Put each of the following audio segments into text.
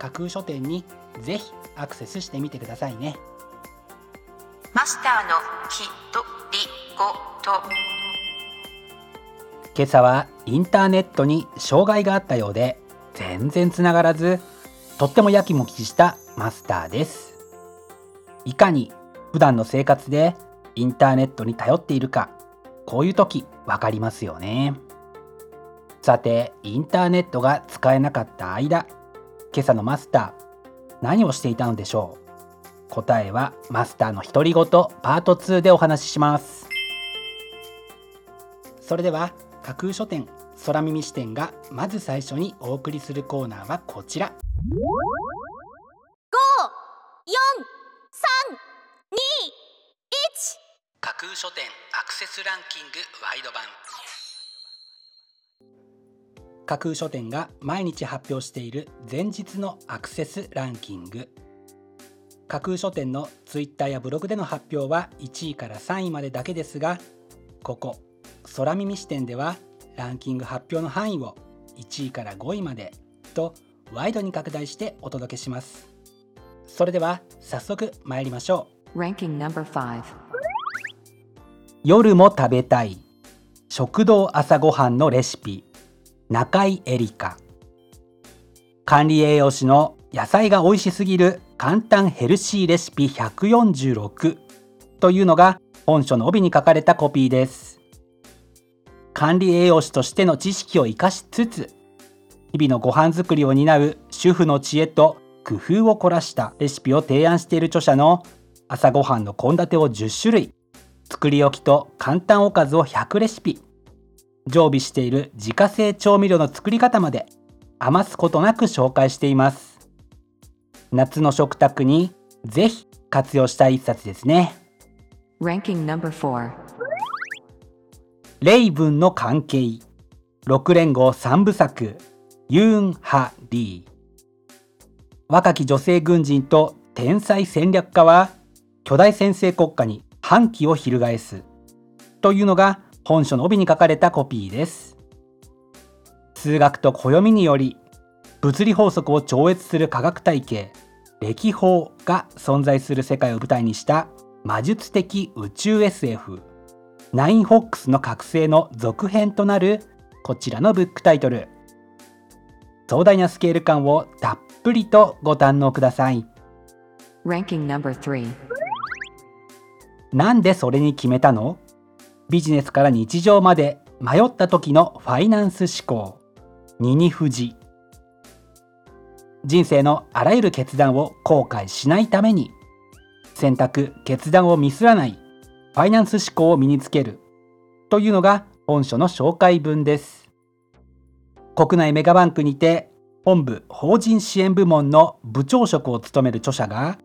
架空書店にぜひアクセスしてみてくださいね。マスターのひとりごと。今朝はインターネットに障害があったようで全然つながらずとってもやきもきしたマスターです。いかに普段の生活でインターネットに頼っているかこういう時わかりますよね。さてインターネットが使えなかった間今朝のマスター何をしていたのでしょう？答えはマスターの独り言パート2でお話しします。それでは架空書店空耳視点がまず最初にお送りするコーナーはこちら。架空書店アクセスランキングワイド版架空書店が毎日発表している前日のアクセスランキング。架空書店のツイッターやブログでの発表は1位から3位までだけですがここ空耳視点ではランキング発表の範囲を1位から5位までとワイドに拡大してお届けします。それでは早速参りましょう。Ranking number 5夜も食べたい。食堂朝ごはんのレシピ中井エリカ。管理栄養士の野菜が美味しすぎる簡単ヘルシーレシピ146というのが本書の帯に書かれたコピーです。管理栄養士としての知識を生かしつつ日々のご飯作りを担う主婦の知恵と工夫を凝らしたレシピを提案している著者の朝ごはんの献立を10種類作り置きと簡単おかずを100レシピ常備している自家製調味料の作り方まで余すことなく紹介しています。夏の食卓にぜひ活用したい一冊ですね。Ranking number 4レイブンの関係。6連合3部作。ユーン・ハ・リー。若き女性軍人と天才戦略家は巨大先制国家に反旗を翻す。というのが本書の帯に書かれたコピーです。数学と暦により物理法則を超越する科学体系歴法が存在する世界を舞台にした魔術的宇宙 SF ナインホックスの覚醒の続編となるこちらのブックタイトル。壮大なスケール感をたっぷりとご堪能ください。Ranking number 3なんでそれに決めたの？ビジネスから日常まで迷った時のファイナンス思考。ニニフジ人生のあらゆる決断を後悔しないために。選択決断をミスらない。ファイナンス思考を身につける。というのが本書の紹介文です。国内メガバンクにて本部法人支援部門の部長職を務める著者が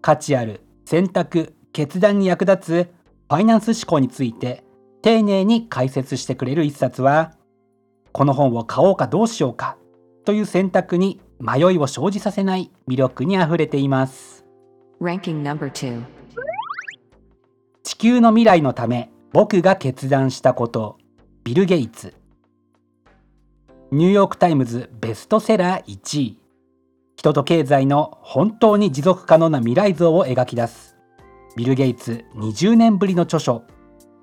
価値ある選択決断に役立つァイナンス思考について丁寧に解説してくれる一冊はこの本を買おうかどうしようかという選択に迷いを生じさせない魅力にあふれています。Ranking number 2地球の未来のため僕が決断したことビル・ゲイツ。ニューヨーク・タイムズベストセラー1位。人と経済の本当に持続可能な未来像を描き出すビル・ゲイツ20年ぶりの著書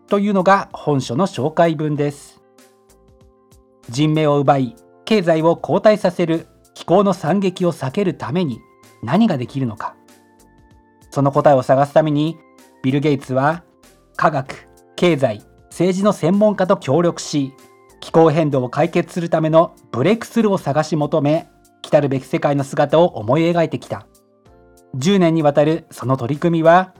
というのが本書の紹介文です。人命を奪い経済を後退させる気候の惨劇を避けるために何ができるのか。その答えを探すためにビル・ゲイツは科学経済政治の専門家と協力し気候変動を解決するためのブレイクスルーを探し求め来るべき世界の姿を思い描いてきた。10年にわたるその取り組みは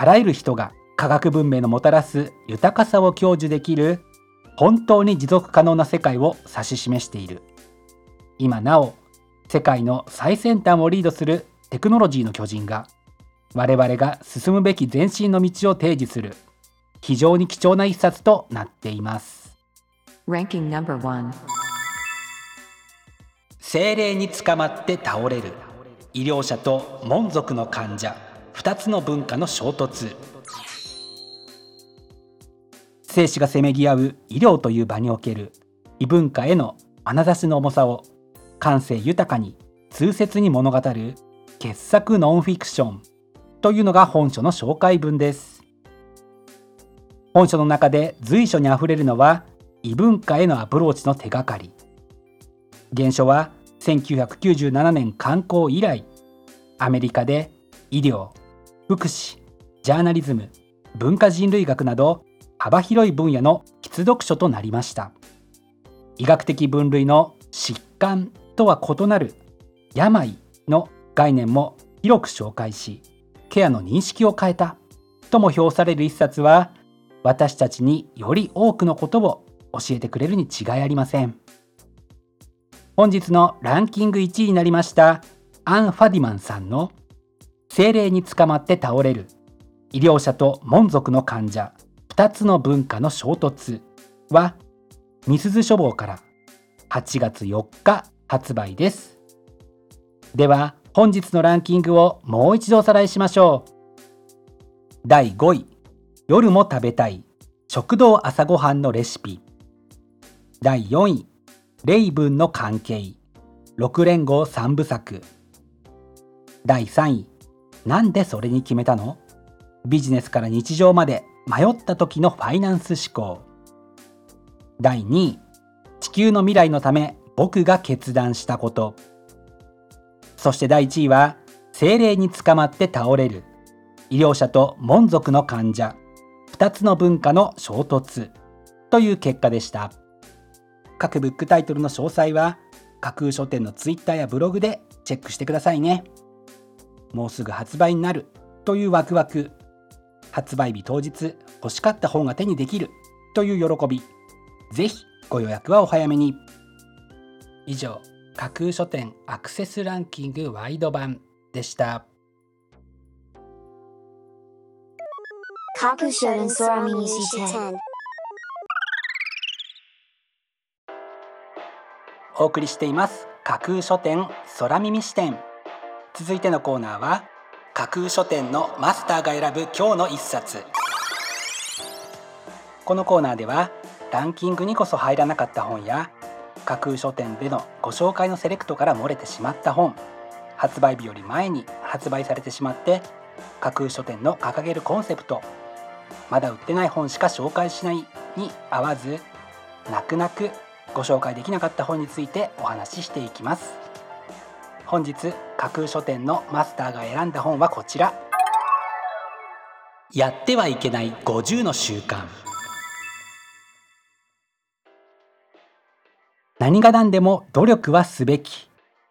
あらゆる人が科学文明のもたらす豊かさを享受できる本当に持続可能な世界を指し示している。今なお世界の最先端をリードするテクノロジーの巨人が我々が進むべき前進の道を提示する非常に貴重な一冊となっています.精霊に捕まって倒れる医療者と門族の患者2つの文化の衝突。生死がせめぎ合う医療という場における異文化への眼差しの重さを感性豊かに通説に物語る傑作ノンフィクションというのが本書の紹介文です。本書の中で随所にあふれるのは異文化へのアプローチの手がかり。原書は1997年刊行以来アメリカで医療福祉ジャーナリズム文化人類学など幅広い分野の必読書となりました。医学的分類の疾患とは異なる病の概念も広く紹介しケアの認識を変えたとも評される一冊は私たちにより多くのことを教えてくれるに違いありません。本日のランキング1位になりましたアン・ファディマンさんの「精霊に捕まって倒れる。医療者と門族の患者。2つの文化の衝突」はみすず書房から。8月4日発売です。では本日のランキングをもう一度おさらいしましょう。第5位。夜も食べたい。食堂朝ごはんのレシピ。第4位。レイブンの関係。6連合3部作。第3位。なんでそれに決めたの？ビジネスから日常まで迷った時のファイナンス思考。第2位地球の未来のため僕が決断したこと。そして第1位は精霊に捕まって倒れる。医療者と門族の患者。2つの文化の衝突。という結果でした。各ブックタイトルの詳細は架空書店のツイッターやブログでチェックしてくださいね。もうすぐ発売になるというワクワク。発売日当日欲しかった本が手にできるという喜び。ぜひご予約はお早めに。以上架空書店アクセスランキングワイド版でした。架空書店空耳視点お送りしています。架空書店空耳視点続いてのコーナーは架空書店のマスターが選ぶ今日の一冊。このコーナーではランキングにこそ入らなかった本や架空書店でのご紹介のセレクトから漏れてしまった本発売日より前に発売されてしまって架空書店の掲げるコンセプトまだ売ってない本しか紹介しないに合わず泣く泣くご紹介できなかった本についてお話ししていきます。本日架空書店のマスターが選んだ本はこちら。やってはいけない50の習慣。何が何でも努力はすべき。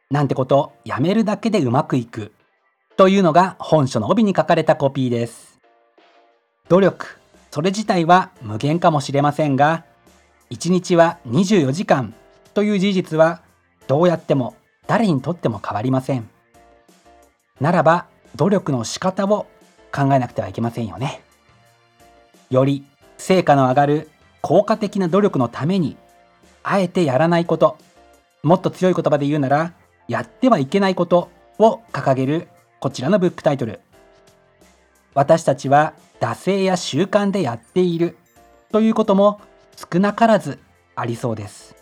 なんてことやめるだけでうまくいく。というのが本書の帯に書かれたコピーです。努力それ自体は無限かもしれませんが1日は24時間。という事実はどうやっても誰にとっても変わりません。ならば努力の仕方を考えなくてはいけませんよね。より成果の上がる効果的な努力のためにあえてやらないこともっと強い言葉で言うならやってはいけないことを掲げるこちらのブックタイトル。私たちは惰性や習慣でやっているということも少なからずありそうです。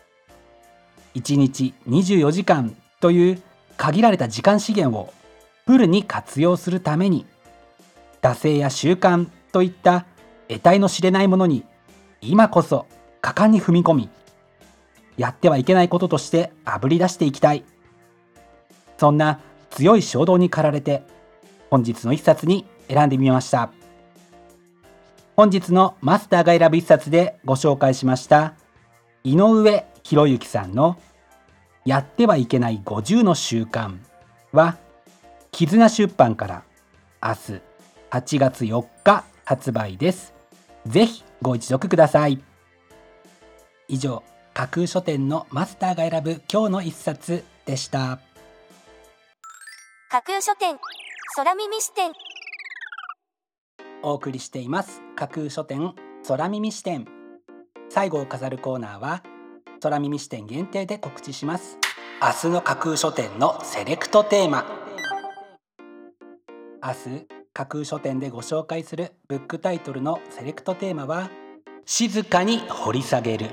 1日24時間という限られた時間資源をフルに活用するために惰性や習慣といった得体の知れないものに今こそ果敢に踏み込みやってはいけないこととしてあぶり出していきたい。そんな強い衝動に駆られて本日の一冊に選んでみました。本日のマスターが選ぶ一冊でご紹介しました井上博之さんのやってはいけない50の習慣は絆出版から明日8月4日発売です。ぜひご一読ください。以上架空書店のマスターが選ぶ今日の一冊でした。架空書店空耳視点。お送りしています。架空書店空耳視点。最後を飾るコーナーは空耳視点限定で告知します。明日の架空書店のセレクトテーマ。明日架空書店でご紹介するブックタイトルのセレクトテーマは静かに掘り下げる。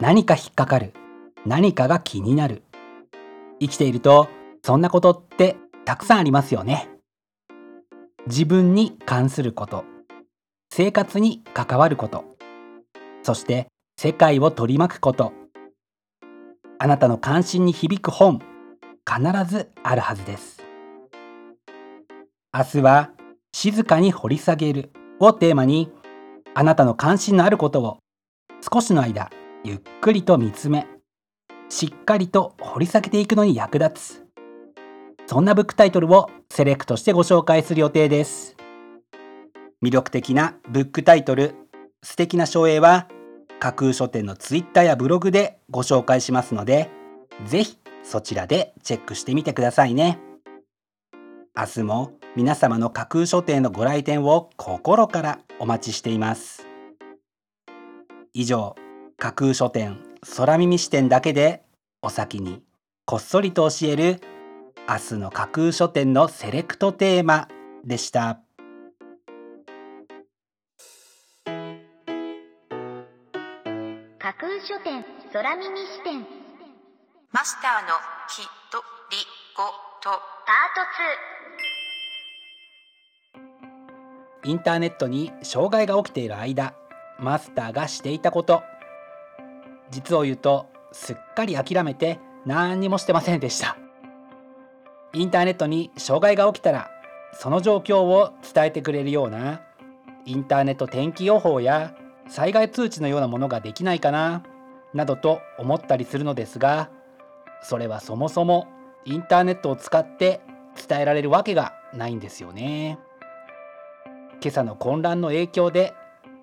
何か引っかかる。何かが気になる。生きているとそんなことってたくさんありますよね。自分に関すること。生活に関わること。そして世界を取り巻くこと。あなたの関心に響く本。必ずあるはずです。明日は静かに掘り下げる。をテーマにあなたの関心のあることを少しの間ゆっくりと見つめしっかりと掘り下げていくのに役立つ。そんなブックタイトルをセレクトしてご紹介する予定です。魅力的なブックタイトル。素敵な書影は架空書店のツイッターやブログでご紹介しますのでぜひそちらでチェックしてみてくださいね。明日も皆様の架空書店のご来店を心からお待ちしています。以上架空書店空耳視点だけでお先にこっそりと教える明日の架空書店のセレクトテーマでした。書店空耳視点。マスターのきとりごと。パートインターネットに障害が起きている間マスターがしていたこと。実を言うとすっかり諦めて何にもしてませんでした。インターネットに障害が起きたらその状況を伝えてくれるようなインターネット天気予報や災害通知のようなものができないかななどと思ったりするのですがそれはそもそもインターネットを使って伝えられるわけがないんですよね。今朝の混乱の影響で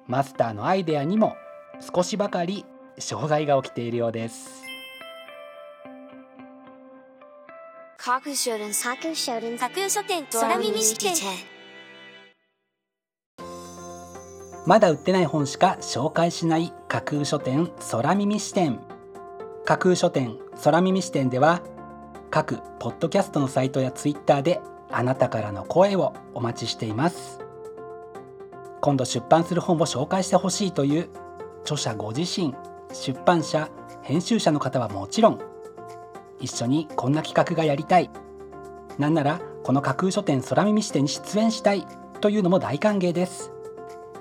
マスターのアイデアにも少しばかり障害が起きているようです。書店架空書店架空書店空耳視点まだ売ってない本しか紹介しない架空書店空耳視点。架空書店空耳視点では各ポッドキャストのサイトやツイッターであなたからの声をお待ちしています。今度出版する本を紹介してほしいという著者ご自身出版社編集者の方はもちろん一緒にこんな企画がやりたい。なんならこの架空書店空耳視点に出演したいというのも大歓迎です。